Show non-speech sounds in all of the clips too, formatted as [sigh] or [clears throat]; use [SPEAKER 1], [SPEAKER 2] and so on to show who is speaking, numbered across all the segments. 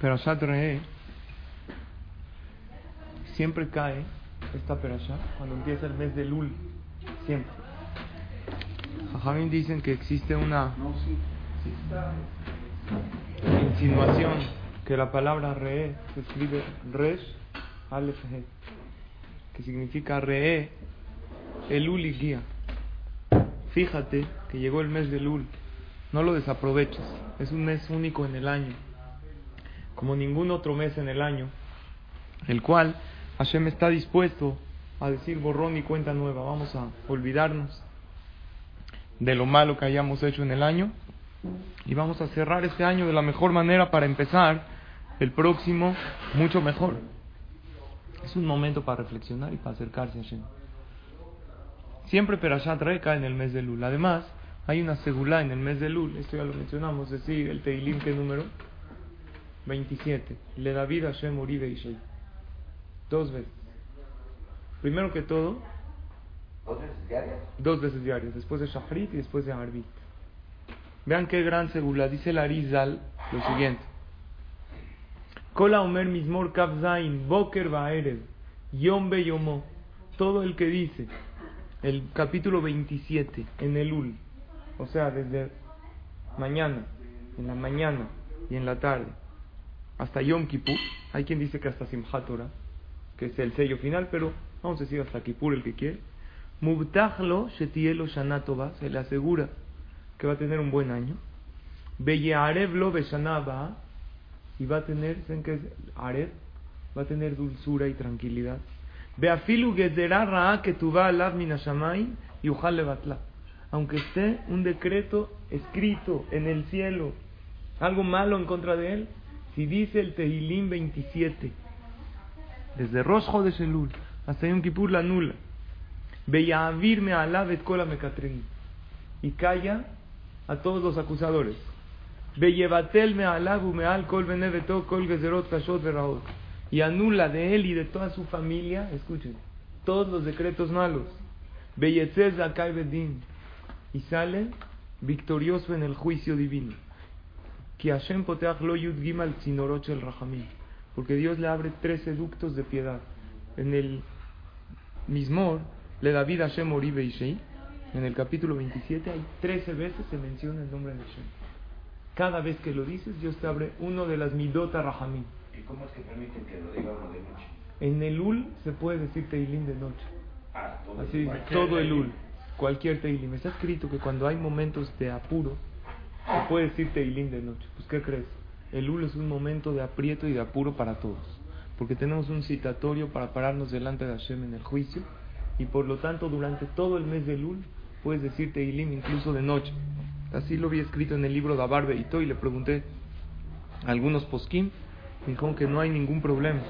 [SPEAKER 1] Perashat Re'eh siempre cae esta perashat cuando empieza el mes de Lul. Siempre. Jajamín dicen que existe una insinuación que la palabra Re'eh se escribe Resh Aleph He, que significa Re'eh, Elul y guía. Fíjate que llegó el mes de Lul, no lo desaproveches, es un mes único en el año como ningún otro mes en el año, el cual Hashem está dispuesto a decir borrón y cuenta nueva. Vamos a olvidarnos de lo malo que hayamos hecho en el año y vamos a cerrar este año de la mejor manera para empezar el próximo mucho mejor. Es un momento para reflexionar y para acercarse a Hashem. Siempre Perashat Reka en el mes de Lul. Además, hay una segula en el mes de Lul, esto ya lo mencionamos, es decir, el Teilim, ¿qué número? 27. Le David Hashem Uribe Ishai. Dos veces. Primero que todo.
[SPEAKER 2] ¿Dos veces diarias?
[SPEAKER 1] Dos veces diarias. Después de Shahrit y después de Arbit. Vean qué gran segula. Dice el Arizal lo siguiente. Kola Omer Mismor Kavzain Boker Baerev Yom Be Yomo. Todo el que dice el capítulo 27 en el Ul. O sea, desde mañana, en la mañana y en la tarde hasta Yom Kippur. Hay quien dice que hasta Simchat Torah, que es el sello final, pero vamos a decir hasta Kippur el que quiere. Mubtachlo Shetielo Shanatova, se le asegura que va a tener un buen año. Beyearevlo Beshanaba, y va a tener, ¿saben qué es Arev? Va a tener dulzura y tranquilidad. Beafilu Gezerah Ra'a que tuva alav minashamay y levatla. Aunque esté un decreto escrito en el cielo, algo malo en contra de él, si dice el Tehilim 27, desde Rosh de Selul hasta Yom Kippur la nula, Beyavirme alavet kola mekatregim, y calla a todos los acusadores. Beyevatel me alabu me al kol beneveto kol gezerot kashot veraot, y anula de él y de toda su familia, escuchen, todos los decretos malos. Beyetzez akai bedin, y sale victorioso en el juicio divino. Que Hashem poteach lo yud gimal tzinoroch el rahamim. Porque Dios le abre tres ductos de piedad. En el Mismor, le David Hashem Oribe Ishei, en el capítulo 27, hay 13 veces se menciona el nombre de Hashem. Cada vez que lo dices, Dios te abre uno de las midota rahamim.
[SPEAKER 2] ¿Y cómo es que permiten que lo diga uno de noche?
[SPEAKER 1] En el Ul se puede decir Teilim de noche.
[SPEAKER 2] Ah, todo
[SPEAKER 1] Así dice, todo el Ul. Cualquier Teilim. Está escrito que cuando hay momentos de apuro, se puede decir Teilim de noche. Pues, ¿qué crees? El Ul es un momento de aprieto y de apuro para todos. Porque tenemos un citatorio para pararnos delante de Hashem en el juicio. Y por lo tanto, durante todo el mes del Ul, puedes decir Teilim incluso de noche. Así lo había escrito en el libro de Abar Beito y le pregunté a algunos poskim. Me dijeron que no hay ningún problema.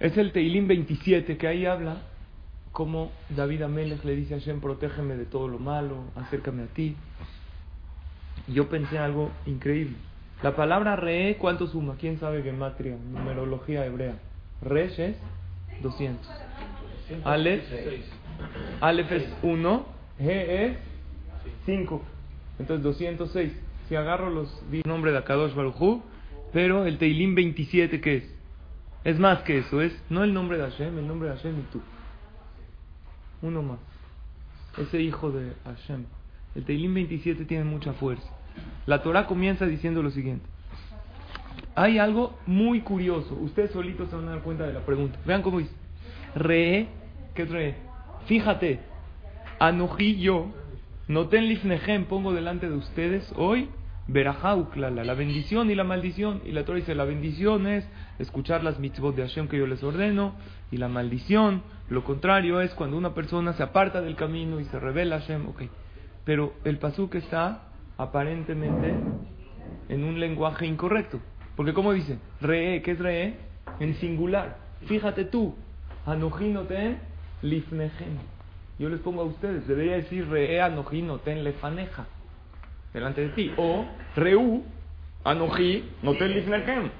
[SPEAKER 1] Es el Teilim 27 que ahí habla como David Amelech le dice a Hashem, protégeme de todo lo malo, acércame a ti. Yo pensé algo increíble. La palabra re, ¿cuánto suma? ¿Quién sabe gematria? Numerología hebrea. Resh es 200. Aleph, Aleph es 1, G es 5. Entonces 206. Si agarro los di nombre de Akadosh Baruj pero el Teilim 27, ¿qué es? Es más que eso, es no el nombre de Hashem, el nombre de Hashem y tú. Uno más. Ese hijo de Hashem. El Teilim 27 tiene mucha fuerza. La Torah comienza diciendo lo siguiente. Hay algo muy curioso. Ustedes solitos se van a dar cuenta de la pregunta. Vean cómo dice. Re, ¿qué re? Fíjate. Anoji yo. Noten lifnejem, pongo delante de ustedes hoy. Berajá uklala, la bendición y la maldición. Y la Torah dice, la bendición es escuchar las mitzvot de Hashem que yo les ordeno. Y la maldición, lo contrario, es cuando una persona se aparta del camino y se revela Hashem. Ok. Pero el pasuk está aparentemente en un lenguaje incorrecto. Porque como dice, re, ¿qué es re? En singular. Fíjate tú, anojinoten lifnejem. Yo les pongo a ustedes, debería decir re, anojinoten lefaneja, delante de ti. O reu, anoji, noten lifnejem.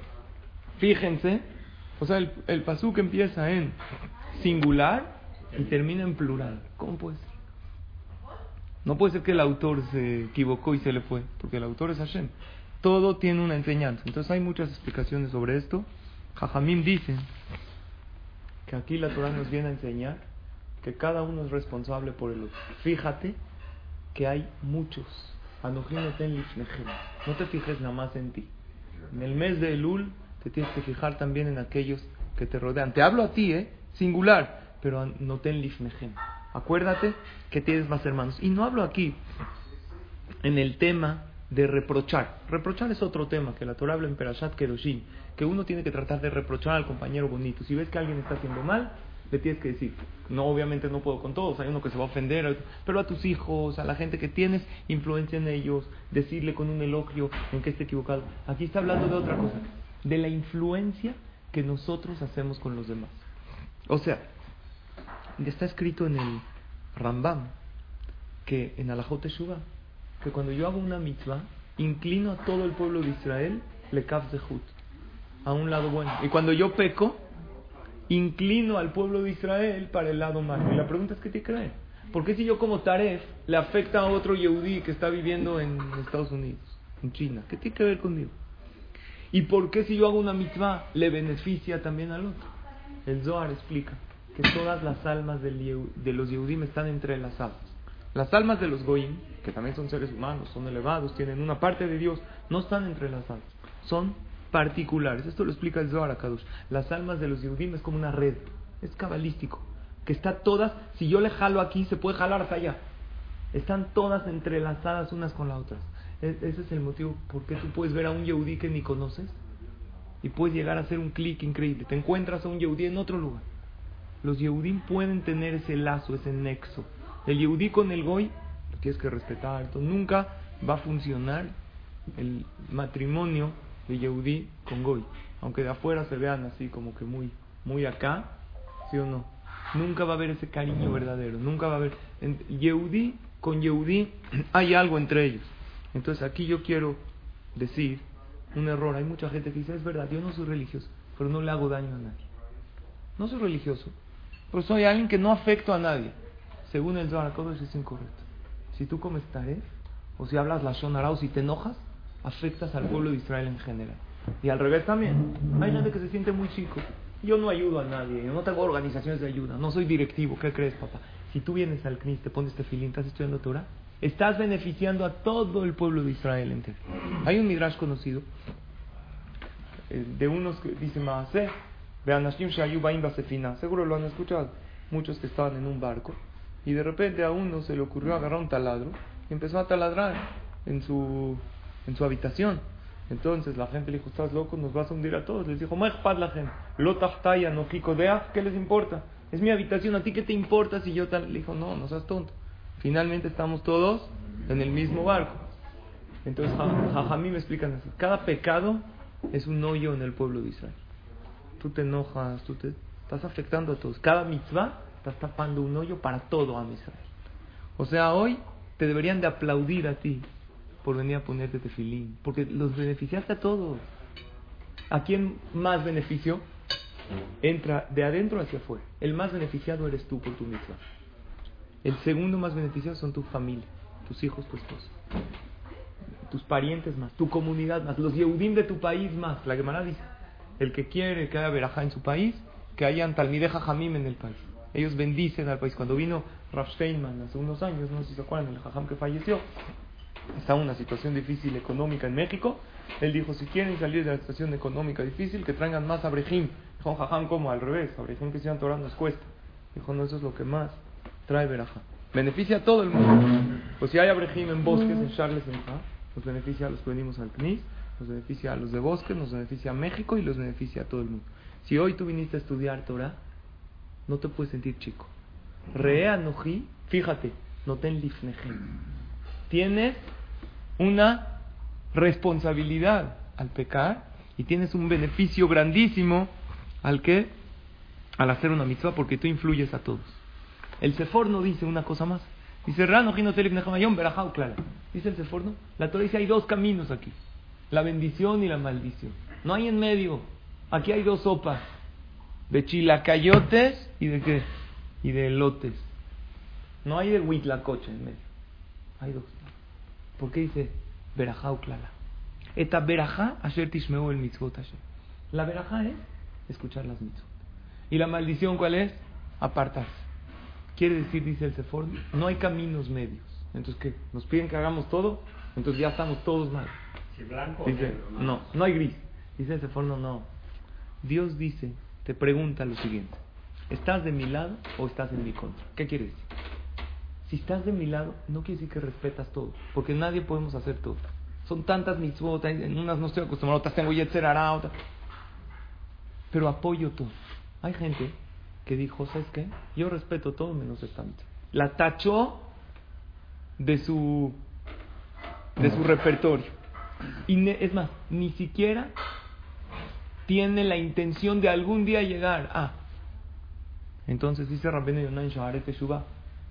[SPEAKER 1] Fíjense, o sea, el, el pasuk empieza en singular y termina en plural. ¿Cómo puede ser? No puede ser que el autor se equivocó y se le fue, porque el autor es Hashem. Todo tiene una enseñanza. Entonces hay muchas explicaciones sobre esto. Jajamim dice que aquí la Torah nos viene a enseñar que cada uno es responsable por el otro. Fíjate que hay muchos. No te fijes nada más en ti. En el mes de Elul te tienes que fijar también en aquellos que te rodean. Te hablo a ti, ¿eh? Singular, pero no ten lifnejem. Acuérdate que tienes más hermanos. Y no hablo aquí en el tema de reprochar. Reprochar es otro tema que la Torah habla en Perashat Kedoshim, que uno tiene que tratar de reprochar al compañero bonito. Si ves que alguien está haciendo mal, le tienes que decir, no, obviamente no puedo con todos, hay uno que se va a ofender, pero a tus hijos, a la gente que tienes influencia en ellos, decirle con un elogio en que esté equivocado. Aquí está hablando de otra cosa, de la influencia que nosotros hacemos con los demás. O sea, está escrito en el Rambam que en Alajot Teshuvah que cuando yo hago una mitzvah, inclino a todo el pueblo de Israel, le de Zehut, a un lado bueno. Y cuando yo peco, inclino al pueblo de Israel para el lado malo. Y la pregunta es, ¿qué te creen? ¿Por qué si yo como Taref le afecta a otro Yehudi que está viviendo en Estados Unidos, en China? ¿Qué tiene que ver conmigo? ¿Y por qué si yo hago una mitzvah le beneficia también al otro? El Zohar explica que todas las almas de los Yehudim están entrelazadas. Las almas de los Goyim, que también son seres humanos, son elevados, tienen una parte de Dios, no están entrelazadas, son particulares. Esto lo explica el Zohar Kadosh. Las almas de los Yehudim es como una red, es cabalístico, que está todas, si yo le jalo aquí, se puede jalar hasta allá. Están todas entrelazadas unas con las otras. E-, ese es el motivo por qué tú puedes ver a un Yehudí que ni conoces y puedes llegar a hacer un clic increíble. Te encuentras a un Yehudí en otro lugar. Los Yehudim pueden tener ese lazo, ese nexo el Yehudí con el Goy lo tienes que respetar. Entonces, nunca va a funcionar el matrimonio de Yehudí con Goy. Aunque de afuera se vean así como que muy, muy acá, ¿sí o no? Nunca va a haber ese cariño verdadero. Nunca va a haber. Yehudí con Yehudí [clears throat] hay algo entre ellos. Entonces aquí yo quiero decir un error. Hay mucha gente que dice, es verdad, yo no soy religioso, pero no le hago daño a nadie. No soy religioso, pero soy alguien que no afecto a nadie según el Zohar eso es incorrecto. Si tú comes taref, o si hablas la Shonara, o si te enojas, afectas al pueblo de Israel en general. Y al revés también. Hay gente que se siente muy chico. Yo no ayudo a nadie, yo no tengo organizaciones de ayuda, no soy directivo. ¿Qué crees, papá? Si tú vienes al CNIS, te pones tefilín, estás estudiando Torah, estás beneficiando a todo el pueblo de Israel entero. Hay un midrash conocido eh, de unos que dicen Maase, Anashim Seguro lo han escuchado. Muchos que estaban en un barco y de repente a uno se le ocurrió agarrar un taladro y empezó a taladrar en su, en su habitación. Entonces la gente le dijo, estás loco, nos vas a hundir a todos. Les dijo, la gente, lo no ¿qué les importa? Es mi habitación, ¿a ti qué te importa si yo tal? Le dijo, no, no seas tonto. Finalmente estamos todos en el mismo barco. Entonces Jajamí me explican así, cada pecado es un hoyo en el pueblo de Israel. Tú te enojas, tú te estás afectando a todos. Cada mitzvah estás tapando un hoyo para todo a Israel. O sea, hoy te deberían de aplaudir a ti por venir a ponerte tefilín, porque los beneficiaste a todos. ¿A quién más beneficio? Entra de adentro hacia afuera. El más beneficiado eres tú por tu misma. El segundo más beneficiado son tu familia, tus hijos, tu esposa, tus parientes más, tu comunidad más, los Yehudim de tu país más. La Gemara dice, el que quiere que haya verajá en su país, que hayan talmideja jamim en el país. Ellos bendicen al país. Cuando vino Rav Steinman hace unos años, no sé si se acuerdan, el jajam que falleció, estaba en una situación difícil económica en México. Él dijo, si quieren salir de la situación económica difícil, que traigan más abrejim. Dijo, jajam, como Al revés, abrejim que sigan Torah nos cuesta. Dijo, no, eso es lo que más trae verajá. Beneficia a todo el mundo. Pues si hay abrejim en bosques, en Charles, en nos beneficia a los que venimos al CNIS, nos beneficia a los de bosques, nos beneficia a México y los beneficia a todo el mundo. Si hoy tú viniste a estudiar Torah, no te puedes sentir chico. Rea fíjate, no ten. Tienes una responsabilidad al pecar y tienes un beneficio grandísimo al que al hacer una mitzvah porque tú influyes a todos. El Seforno dice una cosa más. Dice. Dice el Seforno, la Torah dice hay dos caminos aquí, la bendición y la maldición. No hay en medio. Aquí hay dos sopas, de chilacayotes y de qué? Y de elotes. No hay de huitlacoche en medio. Hay dos. ¿Por qué dice verajá clara? Eta verajá asher tishmeu el mitzvot La verajá es escuchar las mitzvot. ¿Y la maldición cuál es? Apartarse. Quiere decir, dice el Sefor, no hay caminos medios. Entonces, ¿qué? ¿Nos piden que hagamos todo? Entonces ya estamos todos mal. Dice, no, no hay gris. Dice el Sefor, no, no. Dios dice, te pregunta lo siguiente. ¿Estás de mi lado o estás en mi contra? ¿Qué quiere decir? Si estás de mi lado, no quiere decir que respetas todo, porque nadie podemos hacer todo. Son tantas mitzvot, en unas no estoy acostumbrado, otras tengo yetzer otras. Pero apoyo todo. Hay gente que dijo, ¿sabes qué? Yo respeto todo menos esta. La tachó de su, de su repertorio. Y es más, ni siquiera tiene la intención de algún día llegar a. Entonces dice Rabbeinu Yonan Shaharet Teshuvah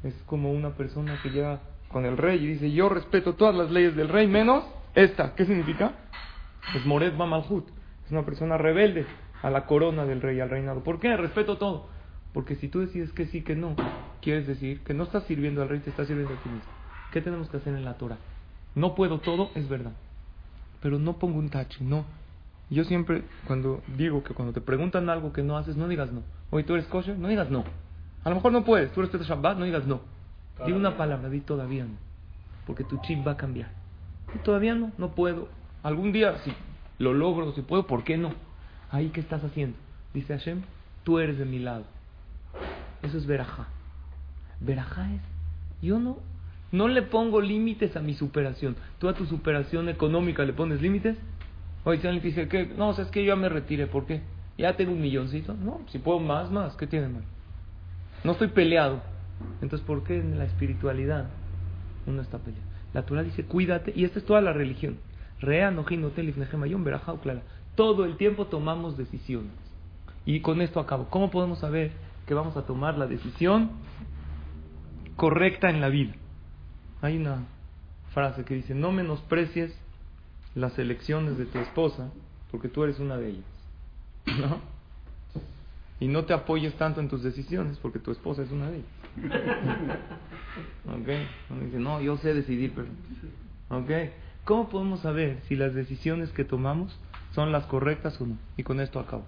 [SPEAKER 1] es como una persona que llega con el rey y dice, yo respeto todas las leyes del rey menos esta. ¿Qué significa? Es Moret Malhut. Es una persona rebelde a la corona del rey, al reinado. ¿Por qué? Respeto todo. Porque si tú decides que sí, que no, quieres decir que no estás sirviendo al rey, te estás sirviendo a ti mismo. ¿Qué tenemos que hacer en la Torah? No puedo todo, es verdad. Pero no pongo un tache, no. Yo siempre, cuando digo que cuando te preguntan algo que no haces, no digas no. Oye, ¿tú eres kosher? No digas no. A lo mejor no puedes, tú respetas Shabbat, no digas no. Di una palabra, di todavía no. Porque tu chip va a cambiar. Y todavía no, no puedo. Algún día, si lo logro, si puedo, ¿por qué no? Ahí, ¿qué estás haciendo? Dice Hashem, tú eres de mi lado. Eso es verajá. Verajá es, yo no, no le pongo límites a mi superación. Tú a tu superación económica le pones límites. Oye, si alguien dice que, no, o sea, es que yo ya me retiré, ¿por qué? Ya tengo un milloncito. No, si puedo más, más, ¿qué tiene mal? No estoy peleado. Entonces, ¿por qué en la espiritualidad uno está peleado? La Torah dice, cuídate, y esta es toda la religión. Rea, clara. Todo el tiempo tomamos decisiones. Y con esto acabo. ¿Cómo podemos saber que vamos a tomar la decisión correcta en la vida? Hay una frase que dice, no menosprecies las elecciones de tu esposa, porque tú eres una de ellas. [laughs] ¿No? y no te apoyes tanto en tus decisiones porque tu esposa es una de ellas. [laughs] ¿Ok? dice, no, yo sé decidir, pero... ¿Ok? ¿Cómo podemos saber si las decisiones que tomamos son las correctas o no? Y con esto acabo.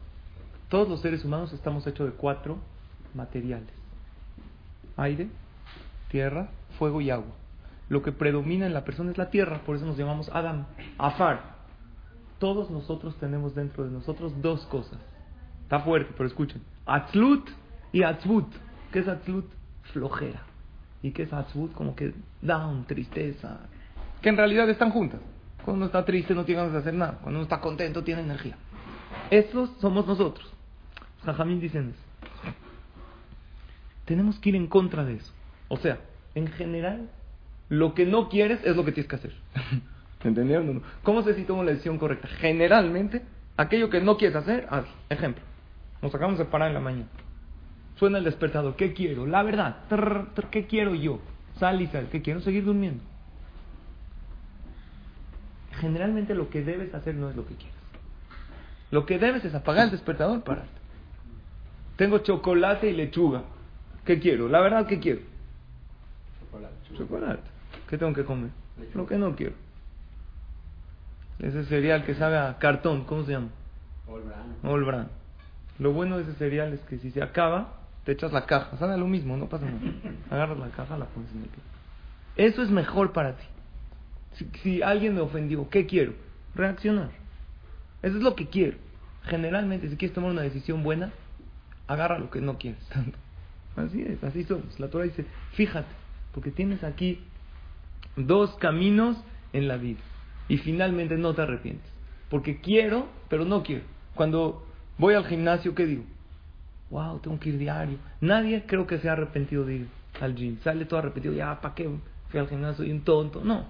[SPEAKER 1] Todos los seres humanos estamos hechos de cuatro materiales. Aire, tierra, fuego y agua. Lo que predomina en la persona es la tierra, por eso nos llamamos Adam, Afar. Todos nosotros tenemos dentro de nosotros dos cosas Está fuerte, pero escuchen. Atzlut y Atzvut. ¿Qué es Atzlut? Flojera. ¿Y qué es Atzvut? Como que down, tristeza. Que en realidad están juntas. Cuando uno está triste no tiene ganas de hacer nada. Cuando uno está contento tiene energía. Esos somos nosotros. Jajamín dicen. Tenemos que ir en contra de eso. O sea, en general, lo que no quieres es lo que tienes que hacer. [laughs] ¿Entendieron? ¿Cómo sé si tomo la decisión correcta? Generalmente, aquello que no quieres hacer, haz. Ejemplo. Nos acabamos de parar en la mañana. Suena el despertador. ¿Qué quiero? La verdad. ¿Qué quiero yo? Sal y sal. ¿Qué quiero? Seguir durmiendo. Generalmente lo que debes hacer no es lo que quieres. Lo que debes es apagar el despertador, pararte. Tengo chocolate y lechuga. ¿Qué quiero? La verdad, ¿qué quiero? Chocolate. Chocolate. ¿Qué tengo que comer? Lo que no quiero. Ese cereal que sabe a cartón, ¿cómo se llama? All brand. Lo bueno de ese cereal es que si se acaba, te echas la caja. Sabe lo mismo, no pasa nada. [laughs] Agarras la caja, la pones en el pie. Eso es mejor para ti. Si, alguien me ofendió, ¿qué quiero? Reaccionar. Eso es lo que quiero. Generalmente, si quieres tomar una decisión buena, agarra lo que no quieres tanto. Así es, así somos. La Torah dice, fíjate, porque tienes aquí dos caminos en la vida. Y finalmente no te arrepientes. Porque quiero, pero no quiero. Cuando Voy al gimnasio, ¿qué digo? Wow, tengo que ir diario. Nadie creo que se ha arrepentido de ir al gym. Sale todo arrepentido, ya, ¿para qué fui al gimnasio? Y un tonto. No.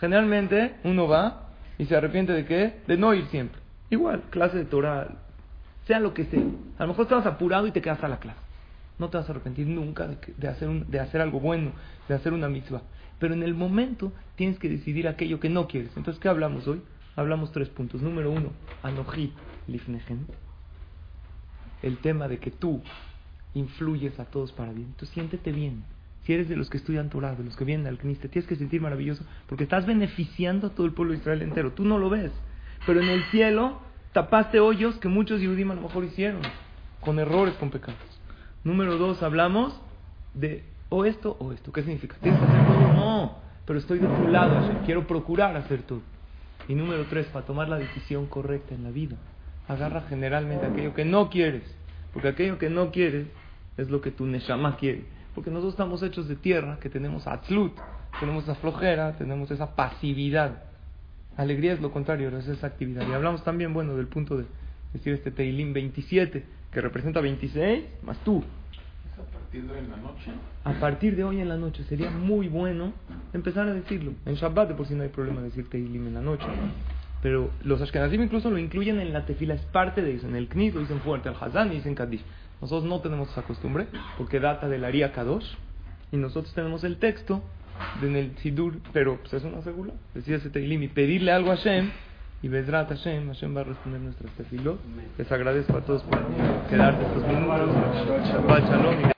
[SPEAKER 1] Generalmente uno va ¿Y se arrepiente de qué? De no ir siempre. Igual, clase de Torah, sea lo que sea. A lo mejor estabas apurado y te quedas a la clase. No te vas a arrepentir nunca de, hacer, un, de hacer algo bueno, de hacer una mitzvah. Pero en el momento tienes que decidir aquello que no quieres. Entonces, ¿qué hablamos hoy? Hablamos tres puntos. Número uno, Anoji Lifnegen. El tema de que tú influyes a todos para bien. Tú siéntete bien. Si eres de los que estudian Torah, de los que vienen al CNIS, tienes que sentir maravilloso porque estás beneficiando a todo el pueblo de Israel entero. Tú no lo ves. Pero en el cielo tapaste hoyos que muchos Yehudim a lo mejor hicieron, con errores, con pecados. Número dos, hablamos de o esto o esto. ¿Qué significa? ¿Tienes que hacer todo? No, pero estoy de tu lado, quiero procurar hacer todo. Y número tres, para tomar la decisión correcta en la vida, agarra generalmente aquello que no quieres, porque aquello que no quieres es lo que tu neshama quiere. Porque nosotros estamos hechos de tierra, que tenemos atzlut, tenemos esa flojera, tenemos esa pasividad. Alegría es lo contrario, es esa actividad. Y hablamos también, bueno, del punto de decir este Teilim 27, que representa 26, más tú.
[SPEAKER 3] ¿Es a partir de hoy en la noche?
[SPEAKER 1] Sería muy bueno empezar a decirlo. En Shabbat, de por si no hay problema decir Teilim en la noche. Pero los Ashkenazim incluso lo incluyen en la tefila, es parte de eso. El Knis lo dicen fuerte, el Hazan y dicen Kaddish. Nosotros no tenemos esa costumbre porque data del Aria Kadosh. Y nosotros tenemos el texto en el Sidur, pero pues es una segura. Decía ese Teilim y pedirle algo a Hashem. Y Bedrat Hashem, Hashem va a responder nuestras tefilot. Les agradezco a todos por quedarse estos minutos. Shabbat Shalom.